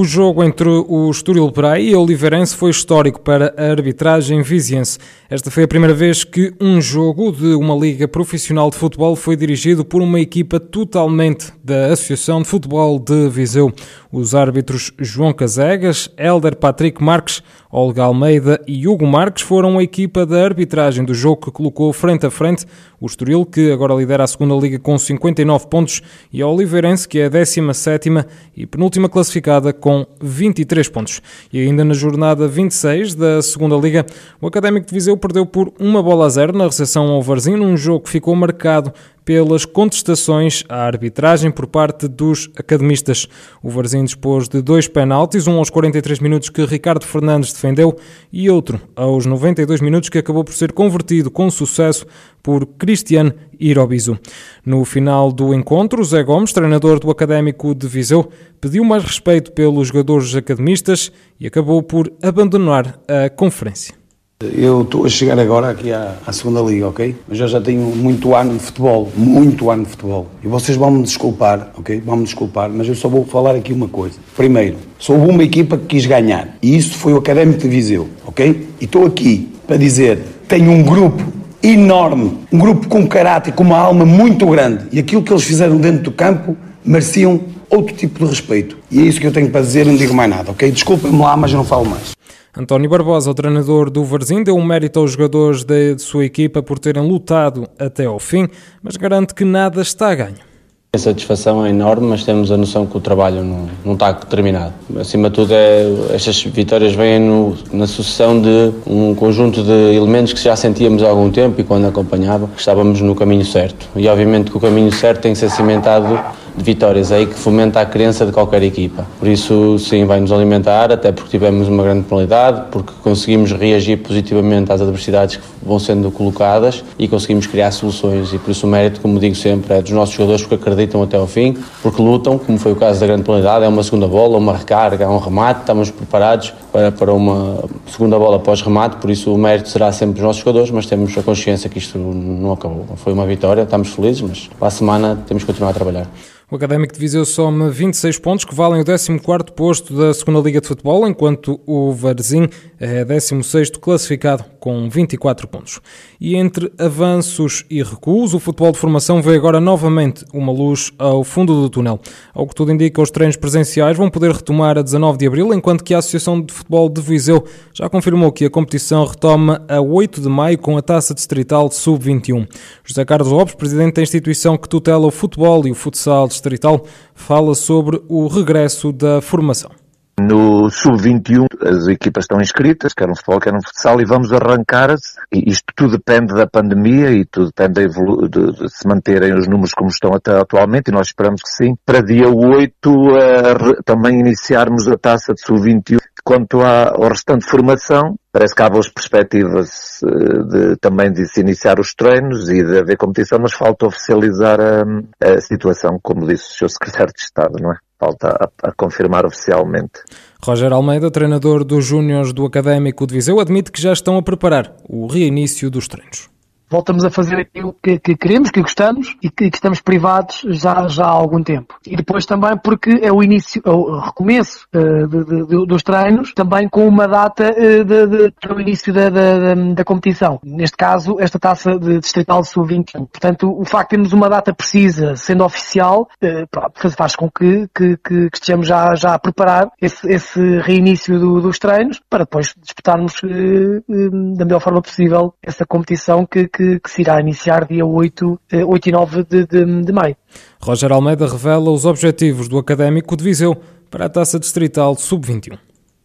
O jogo entre o Estoril Praia e o Oliveirense foi histórico para a arbitragem viziense. Esta foi a primeira vez que um jogo de uma liga profissional de futebol foi dirigido por uma equipa totalmente da Associação de Futebol de Viseu. Os árbitros João Casegas, Helder Patrick Marques, Olga Almeida e Hugo Marques foram a equipa da arbitragem do jogo que colocou frente a frente o Estoril, que agora lidera a segunda liga com 59 pontos, e a Oliveirense, que é a 17 e penúltima classificada com 23 pontos. E ainda na jornada 26 da segunda liga, o Académico de Viseu perdeu por uma bola a zero na recepção ao Varzim, num jogo que ficou marcado pelas contestações à arbitragem por parte dos academistas. O Varzim dispôs de dois penaltis, um aos 43 minutos que Ricardo Fernandes defendeu e outro aos 92 minutos que acabou por ser convertido com sucesso por Cristiano Irobizu. No final do encontro, Zé Gomes, treinador do Académico de Viseu, pediu mais respeito pelos jogadores academistas e acabou por abandonar a conferência. Eu estou a chegar agora aqui à, à, segunda liga, ok? Mas eu já tenho muito ano de futebol, muito ano de futebol. E vocês vão me desculpar, ok? Vão me desculpar, mas eu só vou falar aqui uma coisa. Primeiro, sou uma equipa que quis ganhar. E isso foi o Académico de Viseu, ok? E estou aqui para dizer, tenho um grupo enorme, um grupo com caráter, com uma alma muito grande. E aquilo que eles fizeram dentro do campo mereciam outro tipo de respeito. E é isso que eu tenho para dizer, não digo mais nada, ok? Desculpem-me lá, mas eu não falo mais. António Barbosa, o treinador do Varzim, deu um mérito aos jogadores de sua equipa por terem lutado até ao fim, mas garante que nada está a ganho. A satisfação é enorme, mas temos a noção que o trabalho não, não está terminado. Acima de tudo, é, estas vitórias vêm no, na sucessão de um conjunto de elementos que já sentíamos há algum tempo e quando acompanhava, estávamos no caminho certo. E obviamente que o caminho certo tem que ser cimentado de vitórias, aí que fomenta a crença de qualquer equipa. Por isso, sim, vai nos alimentar, até porque tivemos uma grande penalidade, porque conseguimos reagir positivamente às adversidades que vão sendo colocadas e conseguimos criar soluções. E por isso o mérito, como digo sempre, é dos nossos jogadores porque acreditam até ao fim, porque lutam, como foi o caso da grande penalidade, é uma segunda bola, uma recarga, é um remate, estamos preparados para, para uma segunda bola após remate, por isso o mérito será sempre dos nossos jogadores, mas temos a consciência que isto não acabou. Foi uma vitória, estamos felizes, mas para a semana temos que continuar a trabalhar. O Académico de Viseu soma 26 pontos, que valem o 14º posto da Segunda Liga de Futebol, enquanto o Varzim é 16º classificado com 24 pontos. E entre avanços e recuos, o futebol de formação vê agora novamente uma luz ao fundo do túnel. Ao que tudo indica, os treinos presenciais vão poder retomar a 19 de abril, enquanto que a Associação de Futebol de Viseu já confirmou que a competição retoma a 8 de maio com a Taça Distrital Sub-21. José Carlos Lopes, presidente da instituição que tutela o futebol e o futsal fala sobre o regresso da formação. No Sub-21 as equipas estão inscritas, quer um futebol, quer um futsal, e vamos arrancar, e isto tudo depende da pandemia e tudo depende de, de, de, se manterem os números como estão até atualmente, e nós esperamos que sim. Para dia 8 uh, também iniciarmos a taça de Sub-21. Quanto à, ao restante formação, parece que há boas perspectivas uh, de, também de se iniciar os treinos e de haver competição, mas falta oficializar a, a situação, como disse o Sr. Secretário de Estado, não é? Falta a, a, confirmar oficialmente. Roger Almeida, treinador dos Júniores do Académico de Viseu, admite que já estão a preparar o reinício dos treinos voltamos a fazer aquilo que, que queremos, que gostamos e que, que, estamos privados já, já há algum tempo. E depois também porque é o início, é o recomeço uh, de, de, dos treinos, também com uma data uh, de, de, do início da, da, da, competição. Neste caso, esta taça de Distrital Sub-21. Portanto, o facto de termos uma data precisa, sendo oficial, uh, faz com que, que, que, estejamos já, já a preparar esse, esse reinício do, dos treinos para depois disputarmos da melhor forma possível essa competição que que, que se irá iniciar dia 8, 8 eh, e 9 de, de, de maio. Roger Almeida revela os objetivos do Académico de Viseu para a Taça Distrital Sub-21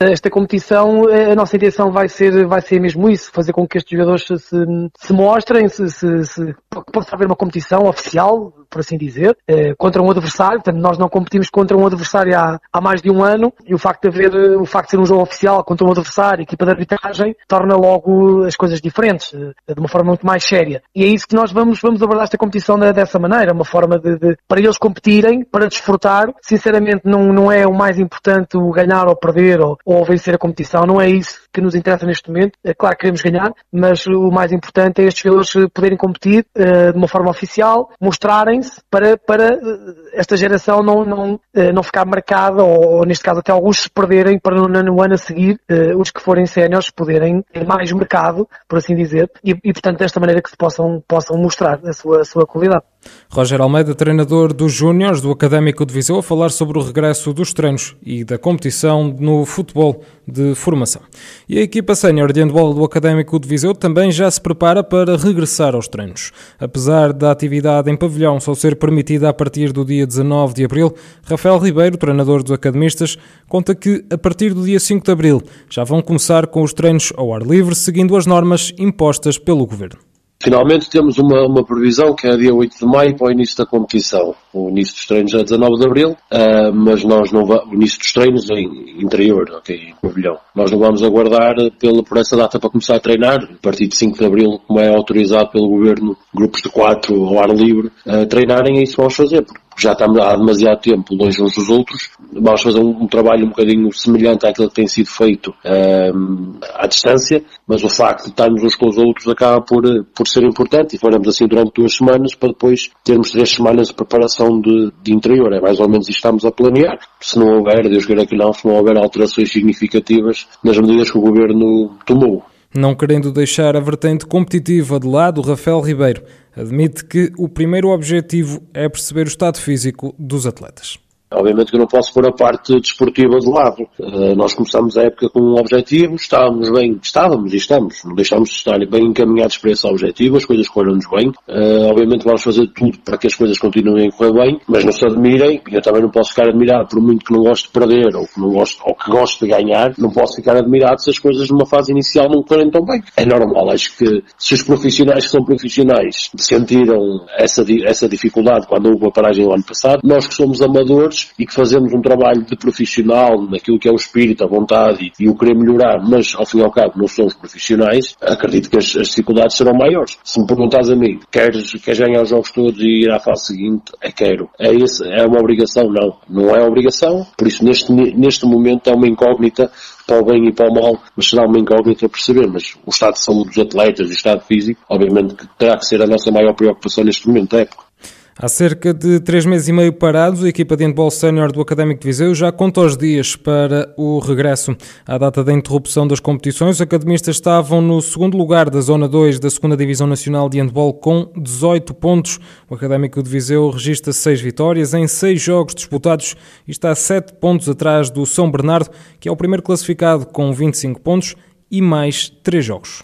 esta competição, eh, a nossa intenção vai ser, vai ser mesmo isso, fazer com que estes jogadores se, se mostrem, se, se, se, possa haver uma competição oficial, por assim dizer, eh, contra um adversário. Portanto, nós não competimos contra um adversário há, há mais de um ano e o facto de haver, o facto de ser um jogo oficial contra um adversário, equipa de arbitragem, torna logo as coisas diferentes, de uma forma muito mais séria. E é isso que nós vamos, vamos abordar esta competição dessa maneira, uma forma de, de para eles competirem, para desfrutar. Sinceramente, não, não é o mais importante o ganhar ou perder ou, ou vencer a competição, não é isso que nos interessa neste momento. É claro que queremos ganhar, mas o mais importante é estes jogadores poderem competir uh, de uma forma oficial, mostrarem-se para, para uh, esta geração não, não, uh, não ficar marcada ou, neste caso até alguns se perderem para no, no ano a seguir os que forem séniores poderem ter mais mercado, por assim dizer, e, e portanto desta maneira que se possam, possam mostrar a sua, a sua qualidade. Roger Almeida, treinador dos Júniores do Académico de Viseu, a falar sobre o regresso dos treinos e da competição no futebol de formação. E a equipa sénior de handball do Académico de Viseu também já se prepara para regressar aos treinos. Apesar da atividade em pavilhão só ser permitida a partir do dia 19 de abril, Rafael Ribeiro, treinador dos academistas, conta que a partir do dia 5 de abril já vão começar com os treinos ao ar livre, seguindo as normas impostas pelo governo. Finalmente temos uma, uma previsão que é dia 8 de maio para o início da competição. O início dos treinos é 19 de abril, uh, mas nós não vamos, o início dos treinos em interior, ok, em pavilhão. Nós não vamos aguardar pela, por essa data para começar a treinar, a partir de 5 de abril, como é autorizado pelo governo, grupos de 4 ao ar livre, uh, treinarem, é isso vamos fazer, porque já estamos há demasiado tempo longe uns dos outros, vamos fazer um, um trabalho um bocadinho semelhante àquilo que tem sido feito um, à distância, mas o facto de estarmos uns com os outros acaba por, por ser importante e faremos assim durante duas semanas para depois termos três semanas de preparação de, de interior. É mais ou menos isto que estamos a planear. Se não houver, Deus queira que não, se não houver alterações significativas nas medidas que o Governo tomou. Não querendo deixar a vertente competitiva de lado, Rafael Ribeiro admite que o primeiro objetivo é perceber o estado físico dos atletas. Obviamente que eu não posso pôr a parte desportiva de lado. Uh, nós começamos a época com um objetivo, estávamos bem, estávamos e estamos, não deixámos de estar bem encaminhados para esse objetivo, as coisas correram-nos bem. Uh, obviamente vamos fazer tudo para que as coisas continuem a correr bem, mas não se admirem, e eu também não posso ficar admirado por muito que não gosto de perder ou que não gosto, ou que gosto de ganhar, não posso ficar admirado se as coisas numa fase inicial não correm tão bem. É normal, acho que se os profissionais que são profissionais sentiram essa, essa dificuldade quando houve a paragem no ano passado, nós que somos amadores, e que fazemos um trabalho de profissional naquilo que é o espírito, a vontade e, e o querer melhorar, mas ao fim e ao cabo não somos profissionais, acredito que as, as dificuldades serão maiores. Se me perguntas a mim, queres, queres ganhar os jogos todos e ir à fase seguinte? É quero. É, esse, é uma obrigação? Não. Não é obrigação, por isso neste, neste momento é uma incógnita para o bem e para o mal, mas será uma incógnita a perceber. Mas o estado de saúde dos atletas, o estado físico, obviamente terá que ser a nossa maior preocupação neste momento da época. Há cerca de três meses e meio parados, a equipa de handball sénior do Académico de Viseu já conta os dias para o regresso. À data da interrupção das competições, os academistas estavam no segundo lugar da Zona 2 da 2 Divisão Nacional de Handball com 18 pontos. O Académico de Viseu registra seis vitórias em seis jogos disputados e está sete pontos atrás do São Bernardo, que é o primeiro classificado com 25 pontos e mais três jogos.